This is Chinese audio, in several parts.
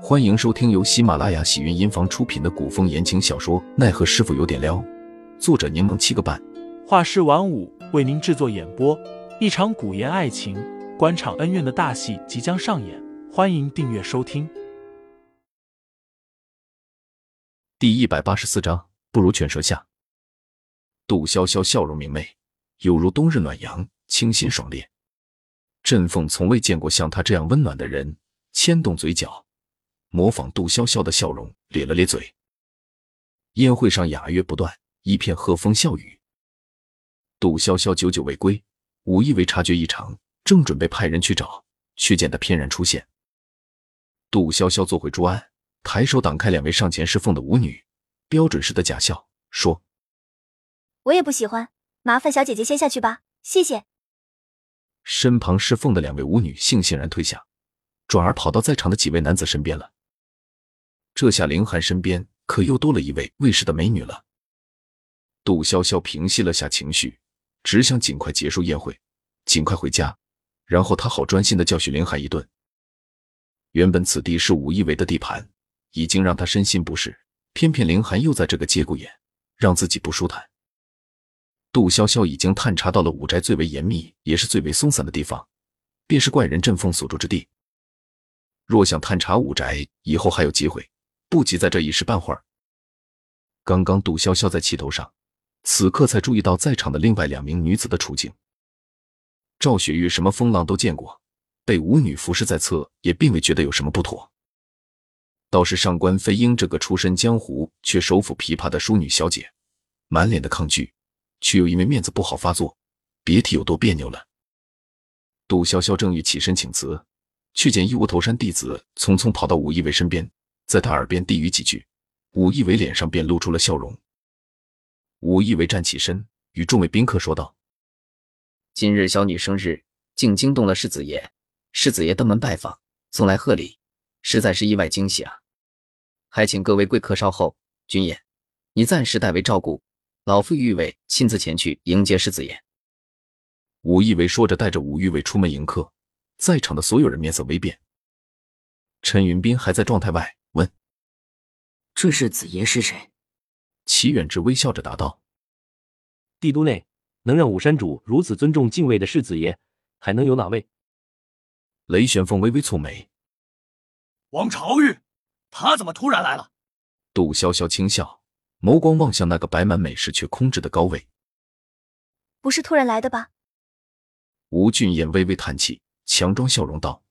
欢迎收听由喜马拉雅喜云音房出品的古风言情小说《奈何师傅有点撩》，作者柠檬七个半，画师晚舞为您制作演播。一场古言爱情、官场恩怨的大戏即将上演，欢迎订阅收听。第一百八十四章，不如犬舍下。杜潇潇笑容明媚，犹如冬日暖阳，清新爽冽。振凤从未见过像他这样温暖的人，牵动嘴角。模仿杜潇潇的笑容，咧了咧嘴。宴会上雅乐不断，一片和风笑语。杜潇潇久久未归，武艺为察觉异常，正准备派人去找，却见他翩然出现。杜潇潇坐回桌案，抬手挡开两位上前侍奉的舞女，标准式的假笑说：“我也不喜欢，麻烦小姐姐先下去吧，谢谢。”身旁侍奉的两位舞女悻悻然退下，转而跑到在场的几位男子身边了。这下凌寒身边可又多了一位卫士的美女了。杜潇潇平息了下情绪，只想尽快结束宴会，尽快回家，然后他好专心的教训凌寒一顿。原本此地是武一为的地盘，已经让他身心不适，偏偏凌寒又在这个节骨眼，让自己不舒坦。杜潇潇已经探查到了武宅最为严密，也是最为松散的地方，便是怪人阵风所住之地。若想探查武宅，以后还有机会。不急在这一时半会儿。刚刚杜潇潇在气头上，此刻才注意到在场的另外两名女子的处境。赵雪玉什么风浪都见过，被舞女服侍在侧，也并未觉得有什么不妥。倒是上官飞鹰这个出身江湖却手抚琵琶的淑女小姐，满脸的抗拒，却又因为面子不好发作，别提有多别扭了。杜潇潇正欲起身请辞，却见一无头山弟子匆匆跑到武一伟身边。在他耳边低语几句，武义伟脸上便露出了笑容。武义伟站起身，与众位宾客说道：“今日小女生日，竟惊动了世子爷，世子爷登门拜访，送来贺礼，实在是意外惊喜啊！还请各位贵客稍后。君爷，你暂时代为照顾，老夫玉伟亲自前去迎接世子爷。”武义伟说着，带着武玉伟出门迎客，在场的所有人面色微变。陈云斌还在状态外。问：“这世子爷是谁？”齐远志微笑着答道：“帝都内能让武山主如此尊重敬畏的世子爷，还能有哪位？”雷玄凤微微蹙眉：“王朝玉，他怎么突然来了？”杜潇潇轻笑，眸光望向那个摆满美食却空置的高位：“不是突然来的吧？”吴俊彦微微叹气，强装笑容道：“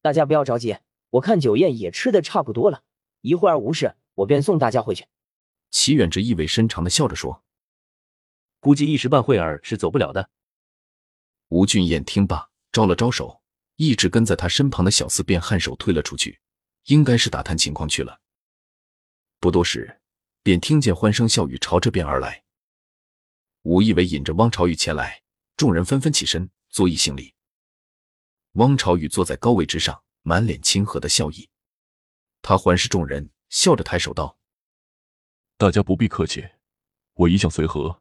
大家不要着急。”我看酒宴也吃的差不多了，一会儿无事，我便送大家回去。齐远之意味深长的笑着说：“估计一时半会儿是走不了的。”吴俊彦听罢，招了招手，一直跟在他身旁的小厮便颔首退了出去，应该是打探情况去了。不多时，便听见欢声笑语朝这边而来。吴义伟引着汪朝宇前来，众人纷纷起身作揖行礼。汪朝宇坐在高位之上。满脸亲和的笑意，他环视众人，笑着抬手道：“大家不必客气，我一向随和，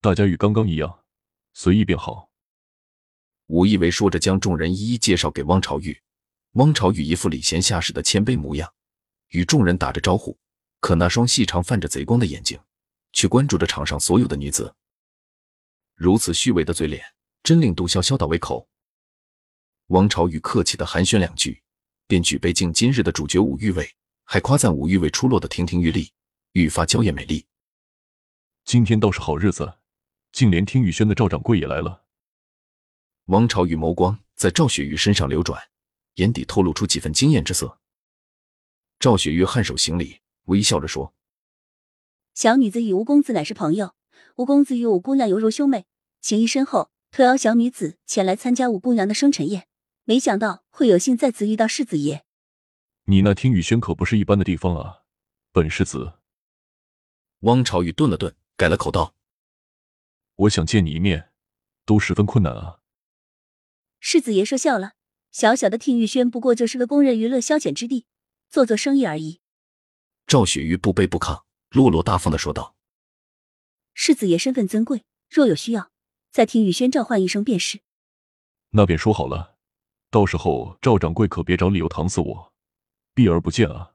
大家与刚刚一样，随意便好。”武义为说着，将众人一一介绍给汪朝玉。汪朝玉一副礼贤下士的谦卑模样，与众人打着招呼，可那双细长泛着贼光的眼睛，却关注着场上所有的女子。如此虚伪的嘴脸，真令杜潇潇倒胃口。汪朝玉客气的寒暄两句。便举杯敬今日的主角武玉伟，还夸赞武玉伟出落的亭亭玉立，愈发娇艳美丽。今天倒是好日子，竟连听雨轩的赵掌柜也来了。王朝宇眸光在赵雪玉身上流转，眼底透露出几分惊艳之色。赵雪玉颔首行礼，微笑着说：“小女子与吴公子乃是朋友，吴公子与五姑娘犹如兄妹，情谊深厚，特邀小女子前来参加五姑娘的生辰宴。”没想到会有幸再次遇到世子爷。你那听雨轩可不是一般的地方啊！本世子。汪朝宇顿了顿，改了口道：“我想见你一面，都十分困难啊。”世子爷说笑了，小小的听雨轩不过就是个供人娱乐消遣之地，做做生意而已。赵雪玉不卑不亢，落落大方的说道：“世子爷身份尊贵，若有需要，再听雨轩召唤一声便是。”那便说好了。到时候赵掌柜可别找理由搪塞我，避而不见啊。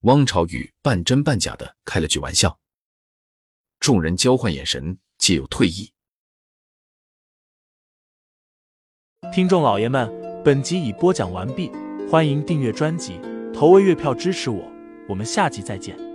汪朝宇半真半假的开了句玩笑，众人交换眼神，皆有退意。听众老爷们，本集已播讲完毕，欢迎订阅专辑，投喂月票支持我，我们下集再见。